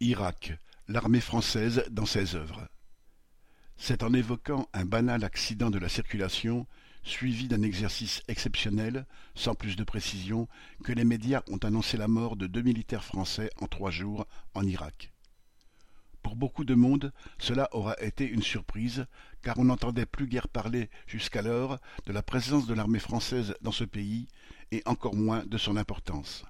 Irak, l'armée française dans ses œuvres. C'est en évoquant un banal accident de la circulation, suivi d'un exercice exceptionnel, sans plus de précision, que les médias ont annoncé la mort de deux militaires français en trois jours en Irak. Pour beaucoup de monde, cela aura été une surprise, car on n'entendait plus guère parler jusqu'alors de la présence de l'armée française dans ce pays, et encore moins de son importance.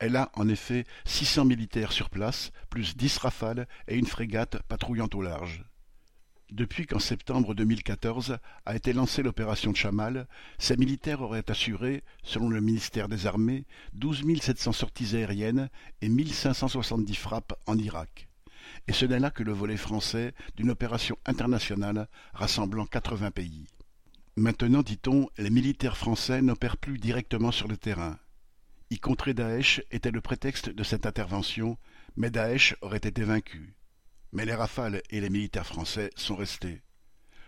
Elle a en effet six cents militaires sur place, plus dix rafales et une frégate patrouillant au large. Depuis qu'en septembre 2014 a été lancée l'opération Chamal, ces militaires auraient assuré, selon le ministère des Armées, douze mille sept cents sorties aériennes et mille cinq cent soixante-dix frappes en Irak. Et ce n'est là que le volet français d'une opération internationale rassemblant quatre-vingts pays. Maintenant, dit-on, les militaires français n'opèrent plus directement sur le terrain. Y contrer Daesh était le prétexte de cette intervention, mais Daesh aurait été vaincu. Mais les rafales et les militaires français sont restés.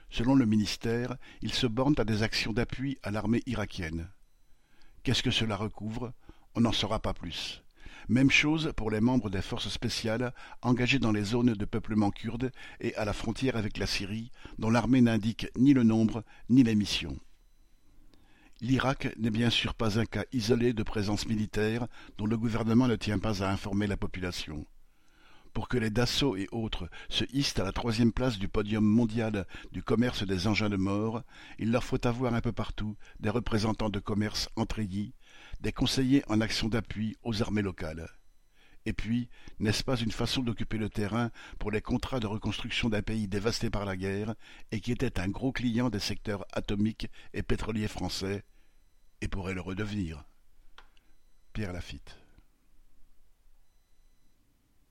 Selon le ministère, ils se bornent à des actions d'appui à l'armée irakienne. Qu'est-ce que cela recouvre? On n'en saura pas plus. Même chose pour les membres des forces spéciales engagés dans les zones de peuplement kurde et à la frontière avec la Syrie, dont l'armée n'indique ni le nombre ni les missions. L'Irak n'est bien sûr pas un cas isolé de présence militaire dont le gouvernement ne tient pas à informer la population. Pour que les Dassault et autres se hissent à la troisième place du podium mondial du commerce des engins de mort, il leur faut avoir un peu partout des représentants de commerce en treillis, des conseillers en action d'appui aux armées locales. Et puis, n'est-ce pas une façon d'occuper le terrain pour les contrats de reconstruction d'un pays dévasté par la guerre et qui était un gros client des secteurs atomiques et pétroliers français et pourrait le redevenir? Pierre Lafitte.